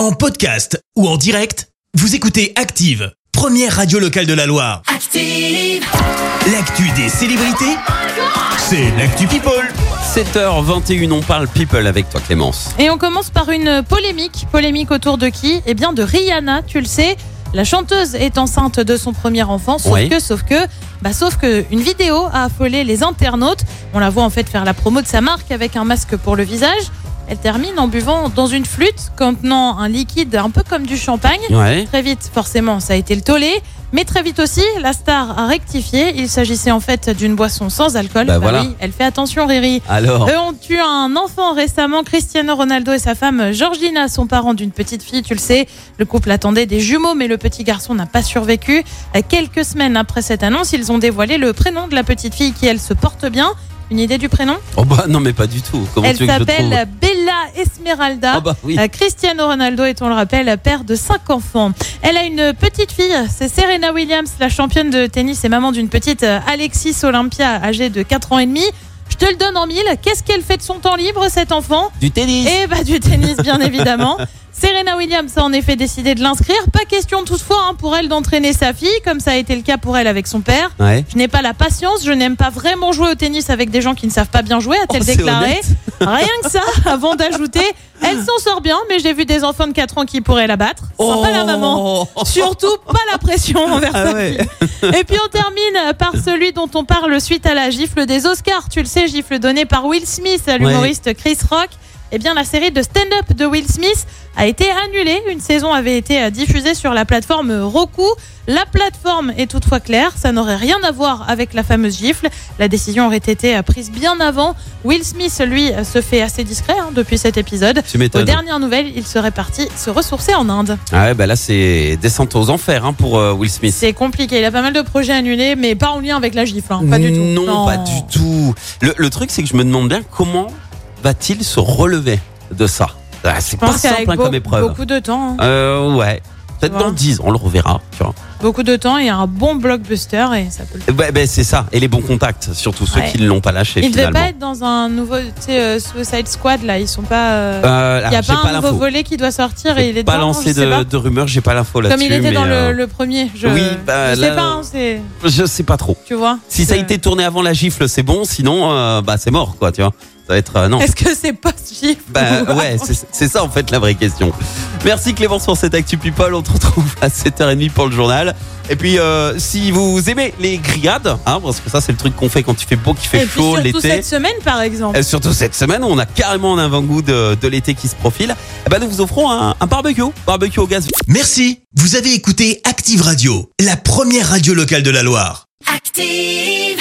En podcast ou en direct, vous écoutez Active, première radio locale de la Loire. Active. L'actu des célébrités, c'est l'actu People. 7h21, on parle people avec toi Clémence. Et on commence par une polémique. Polémique autour de qui? Eh bien de Rihanna, tu le sais. La chanteuse est enceinte de son premier enfant, sauf Oui. que, sauf que, bah, sauf que une vidéo a affolé les internautes. On la voit en fait faire la promo de sa marque avec un masque pour le visage. Elle termine en buvant dans une flûte contenant un liquide un peu comme du champagne. Ouais. Très vite, forcément, ça a été le tollé. Mais très vite aussi, la star a rectifié. Il s'agissait en fait d'une boisson sans alcool. Bah voilà. oui, elle fait attention, Riri. Alors, Eux ont eu un enfant récemment. Cristiano Ronaldo et sa femme Georgina sont parents d'une petite fille, tu le sais. Le couple attendait des jumeaux, mais le petit garçon n'a pas survécu. Euh, Quelques semaines après cette annonce, ils ont dévoilé le prénom de la petite fille qui, elle, se porte bien. Une idée du prénom? Oh bah non mais pas du tout. Comment Elle je trouve? Bella Esmeralda. Ah bah oui. Euh, Cristiano Ronaldo est, on le rappelle, père de cinq enfants. Elle a une petite fille, c'est Serena Williams, la championne de tennis et maman d'une petite euh, Alexis Olympia âgée de 4 ans et demi. Je te le donne en mille. Qu'est-ce qu'elle fait de son temps libre, cet enfant Du tennis. Eh bah du tennis, bien évidemment. Serena Williams a en effet décidé de l'inscrire. Pas question toutefois hein, pour elle d'entraîner sa fille, comme ça a été le cas pour elle avec son père. Ouais. Je n'ai pas la patience, je n'aime pas vraiment jouer au tennis avec des gens qui ne savent pas bien jouer, a-t-elle Oh, déclaré. Rien que ça, avant d'ajouter, elle s'en sort bien, mais j'ai vu des enfants de 4 ans qui pourraient la battre. Sympa la maman. Oh. Surtout pas la pression envers Ah sa ouais. fille. Et puis on termine par celui dont on parle suite à la gifle des Oscars. Tu le sais, gifle donnée par Will Smith à l'humoriste Chris Rock. Eh bien, la série de stand-up de Will Smith a été annulée. Une saison avait été euh, diffusée sur la plateforme Roku. La plateforme est toutefois claire, ça n'aurait rien à voir avec la fameuse gifle. La décision aurait été euh, prise bien avant. Will Smith, lui, euh, se fait assez discret hein, depuis cet épisode. Tu Aux dernières nouvelles, il serait parti se ressourcer en Inde. Ah ouais bah là c'est descente aux enfers hein, pour euh, Will Smith. C'est compliqué. Il a pas mal de projets annulés, mais pas en lien avec la gifle. hein. Pas du tout. Non, pas du tout. Le, le truc, c'est que je me demande bien comment va-t-il se relever de ça. Ah, c'est pas simple hein, comme épreuve. beaucoup de temps, hein. Euh, ouais. Peut-être dans 10 ans, on le reverra. Tu vois. Beaucoup de temps, il y a un bon blockbuster et ça peut le faire. Ben, c'est ça. Et les bons contacts, surtout ceux Ouais. qui ne l'ont pas lâché Il devait finalement. pas être dans un nouveau, euh, Suicide Squad là. Ils sont pas. euh, Euh, il y a pas un nouveau volet qui doit sortir et il est pas dedans, lancé de, pas. de rumeurs, j'ai pas l'info là-dessus. Comme il était dans euh, le, le premier. Je, oui, bah, je sais là- pas. hein, Je sais pas trop. tu vois. Si ça a été tourné avant la gifle, c'est bon. Sinon, euh, bah c'est mort, quoi. Tu vois. Ça va être euh, non. Est-ce que c'est pas gifle Bah ou- ouais, c'est ça en fait la vraie question. Merci Clémence pour cette Actu People. On te retrouve à 7h30 pour le journal. Et puis euh, si vous aimez les grillades, hein, parce que ça c'est le truc qu'on fait quand il fait beau, qu'il fait Et chaud surtout l'été. cette semaine, par exemple. Euh, surtout cette semaine, on a carrément un avant-goût de, de l'été qui se profile. Eh ben, nous vous offrons un, un barbecue, barbecue au gaz. Merci, vous avez écouté Active Radio, la première radio locale de la Loire. Active.